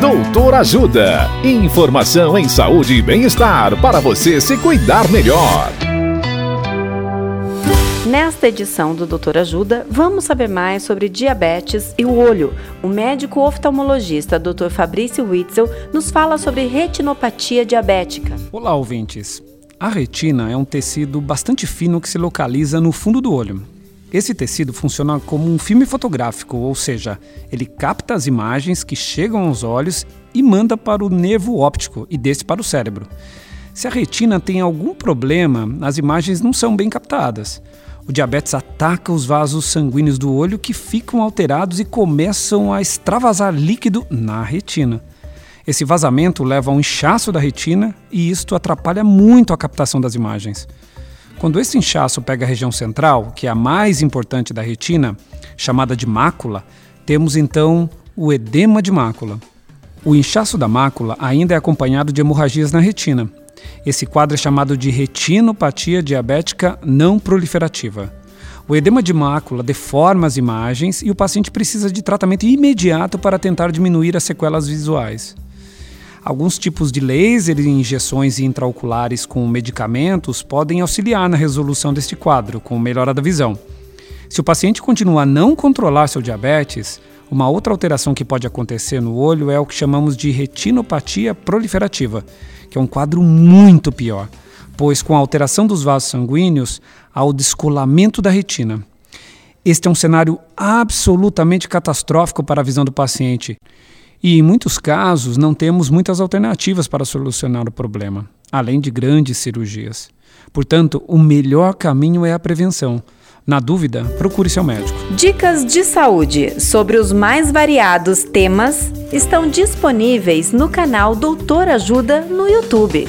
Doutor Ajuda. Informação em saúde e bem-estar para você se cuidar melhor. Nesta edição do Doutor Ajuda, vamos saber mais sobre diabetes e o olho. O médico oftalmologista Dr. Fabrício Witzel nos fala sobre retinopatia diabética. Olá, ouvintes. A retina é um tecido bastante fino que se localiza no fundo do olho. Esse tecido funciona como um filme fotográfico, ou seja, ele capta as imagens que chegam aos olhos e manda para o nervo óptico e desse para o cérebro. Se a retina tem algum problema, as imagens não são bem captadas. O diabetes ataca os vasos sanguíneos do olho que ficam alterados e começam a extravasar líquido na retina. Esse vazamento leva a um inchaço da retina e isto atrapalha muito a captação das imagens. Quando esse inchaço pega a região central, que é a mais importante da retina, chamada de mácula, temos então o edema de mácula. O inchaço da mácula ainda é acompanhado de hemorragias na retina, esse quadro é chamado de retinopatia diabética não proliferativa. O edema de mácula deforma as imagens e o paciente precisa de tratamento imediato para tentar diminuir as sequelas visuais. Alguns tipos de laser e injeções intraoculares com medicamentos podem auxiliar na resolução deste quadro, com melhora da visão. Se o paciente continuar a não controlar seu diabetes, uma outra alteração que pode acontecer no olho é o que chamamos de retinopatia proliferativa, que é um quadro muito pior, pois com a alteração dos vasos sanguíneos há o descolamento da retina. Este é um cenário absolutamente catastrófico para a visão do paciente. E em muitos casos não temos muitas alternativas para solucionar o problema, além de grandes cirurgias. Portanto, o melhor caminho é a prevenção. Na dúvida, procure seu médico. Dicas de saúde sobre os mais variados temas estão disponíveis no canal Doutor Ajuda no YouTube.